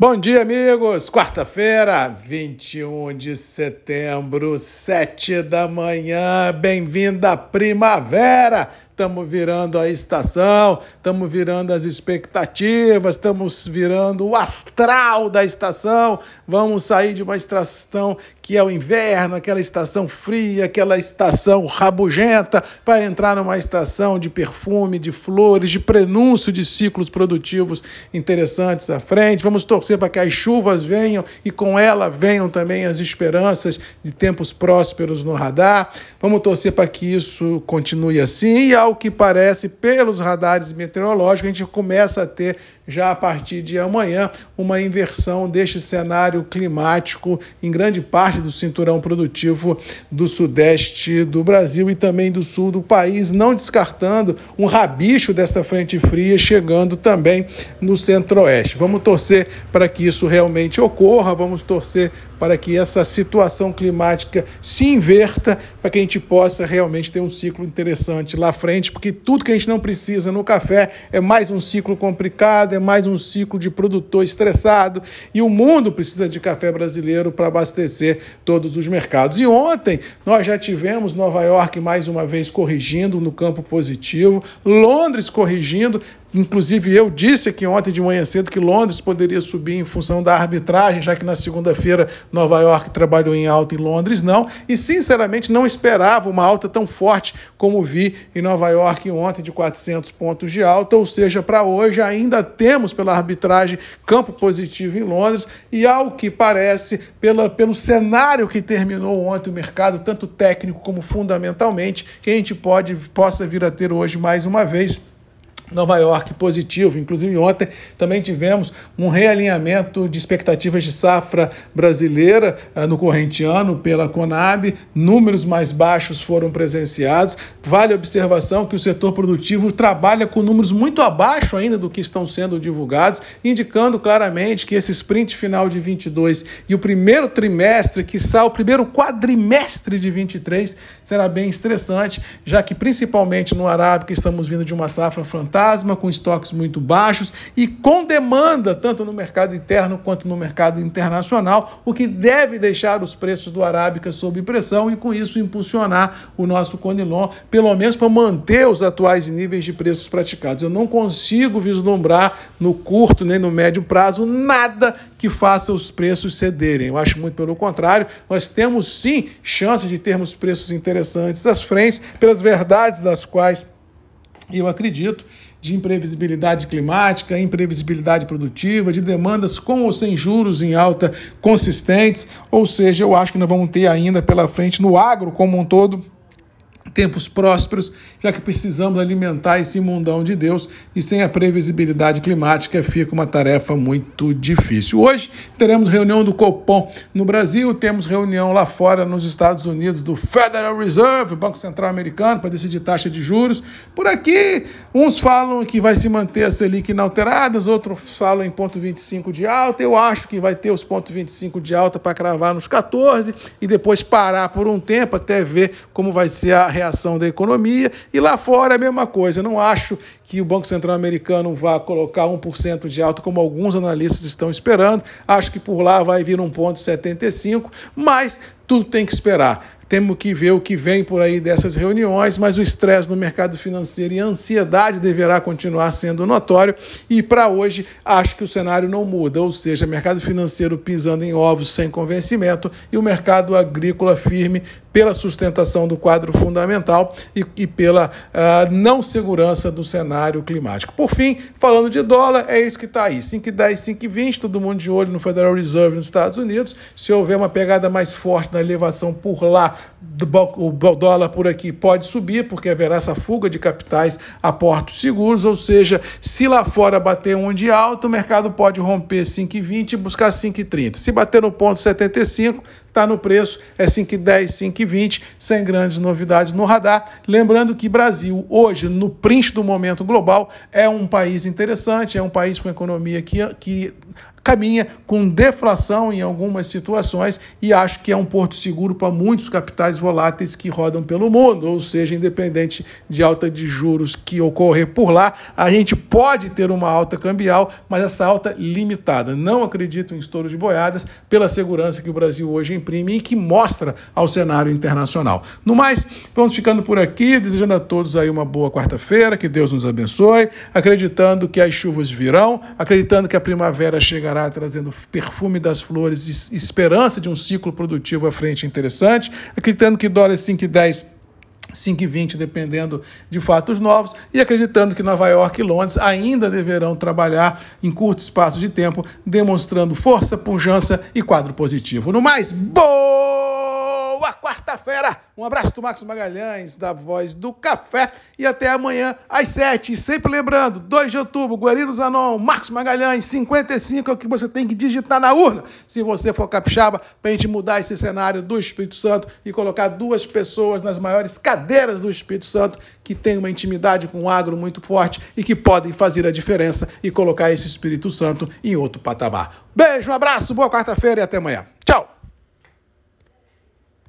Bom dia, amigos! Quarta-feira, 21 de setembro, 7 da manhã. Bem-vinda à primavera! Estamos virando a estação, estamos virando as expectativas, estamos virando o astral da estação. Vamos sair de uma estação que é o inverno, aquela estação fria, aquela estação rabugenta, para entrar numa estação de perfume, de flores, de prenúncio de ciclos produtivos interessantes à frente. Vamos torcer para que as chuvas venham e com ela venham também as esperanças de tempos prósperos no radar. Vamos torcer para que isso continue assim e ao ao que parece, pelos radares meteorológicos, a gente começa a ter já a partir de amanhã uma inversão deste cenário climático em grande parte do cinturão produtivo do sudeste do Brasil e também do sul do país, não descartando um rabicho dessa frente fria chegando também no centro-oeste. Vamos torcer para que isso realmente ocorra, vamos torcer para que essa situação climática se inverta, para que a gente possa realmente ter um ciclo interessante lá frente, porque tudo que a gente não precisa no café é mais um ciclo complicado, é mais um ciclo de produtor estressado, e o mundo precisa de café brasileiro para abastecer todos os mercados. E ontem nós já tivemos Nova York mais uma vez corrigindo no campo positivo, Londres corrigindo, Inclusive, eu disse aqui ontem de manhã cedo que Londres poderia subir em função da arbitragem, já que na segunda-feira Nova York trabalhou em alta e Londres não. E, sinceramente, não esperava uma alta tão forte como vi em Nova York ontem, de 400 pontos de alta. Ou seja, para hoje ainda temos, pela arbitragem, campo positivo em Londres. E, ao que parece, pela, pelo cenário que terminou ontem o mercado, tanto técnico como fundamentalmente, que a gente pode, possa vir a ter hoje mais uma vez Nova York positivo. Inclusive, ontem também tivemos um realinhamento de expectativas de safra brasileira uh, no corrente ano pela Conab. Números mais baixos foram presenciados. Vale a observação que o setor produtivo trabalha com números muito abaixo ainda do que estão sendo divulgados, indicando claramente que esse sprint final de 22 e o primeiro trimestre, que sai o primeiro quadrimestre de 23, será bem estressante, já que principalmente no Arábica estamos vindo de uma safra fantástica fantasma, com estoques muito baixos e com demanda, tanto no mercado interno quanto no mercado internacional, o que deve deixar os preços do Arábica sob pressão e, com isso, impulsionar o nosso Conilon, pelo menos para manter os atuais níveis de preços praticados. Eu não consigo vislumbrar no curto nem no médio prazo nada que faça os preços cederem. Eu acho muito pelo contrário, nós temos sim chance de termos preços interessantes às frentes, pelas verdades das quais eu acredito de imprevisibilidade climática, imprevisibilidade produtiva, de demandas com ou sem juros em alta consistentes. Ou seja, eu acho que nós vamos ter ainda pela frente no agro como um todo tempos prósperos, já que precisamos alimentar esse mundão de Deus e sem a previsibilidade climática fica uma tarefa muito difícil. Hoje teremos reunião do Copom no Brasil, temos reunião lá fora nos Estados Unidos do Federal Reserve, Banco Central Americano, para decidir taxa de juros. Por aqui, uns falam que vai se manter a Selic inalteradas, outros falam em ponto 25 de alta. Eu acho que vai ter os pontos 25 de alta para cravar nos 14 e depois parar por um tempo até ver como vai ser a reação da economia. E lá fora é a mesma coisa. Eu não acho que o Banco Central americano vá colocar 1% de alta, como alguns analistas estão esperando. Acho que por lá vai vir 1,75, mas tudo tem que esperar. Temos que ver o que vem por aí dessas reuniões, mas o estresse no mercado financeiro e a ansiedade deverá continuar sendo notório. E para hoje, acho que o cenário não muda, ou seja, mercado financeiro pisando em ovos sem convencimento e o mercado agrícola firme pela sustentação do quadro fundamental e, e pela uh, não segurança do cenário climático. Por fim, falando de dólar, é isso que está aí: 5,10, 5,20, todo mundo de olho no Federal Reserve nos Estados Unidos. Se houver uma pegada mais forte na elevação por lá, o dólar por aqui pode subir, porque haverá essa fuga de capitais a portos seguros, ou seja, se lá fora bater um de alto, o mercado pode romper 5,20 e buscar 5,30. Se bater no ponto 75, está no preço, é 5,10, 5,20, sem grandes novidades no radar. Lembrando que Brasil, hoje, no print do momento global, é um país interessante, é um país com economia que, que caminha com deflação em algumas situações e acho que é um porto seguro para muitos capitais voláteis que rodam pelo mundo, ou seja, independente de alta de juros que ocorrer por lá, a gente pode ter uma alta cambial, mas essa alta limitada. Não acredito em estouro de boiadas pela segurança que o Brasil hoje imprime e que mostra ao cenário internacional. No mais, vamos ficando por aqui, desejando a todos aí uma boa quarta-feira, que Deus nos abençoe, acreditando que as chuvas virão, acreditando que a primavera chegará trazendo perfume das flores e esperança de um ciclo produtivo à frente interessante, acreditando que dólar 5,10 5,20 dependendo de fatos novos, e acreditando que Nova York e Londres ainda deverão trabalhar em curto espaço de tempo, demonstrando força, pujança e quadro positivo. No mais, boa Um abraço do Marcos Magalhães, da Voz do Café, e até amanhã às 7. E sempre lembrando, 2 de outubro, Guarino Zanon, Marcos Magalhães, 55 é o que você tem que digitar na urna, se você for capixaba, para a gente mudar esse cenário do Espírito Santo e colocar duas pessoas nas maiores cadeiras do Espírito Santo que têm uma intimidade com o agro muito forte e que podem fazer a diferença e colocar esse Espírito Santo em outro patamar. Beijo, um abraço, boa quarta-feira e até amanhã.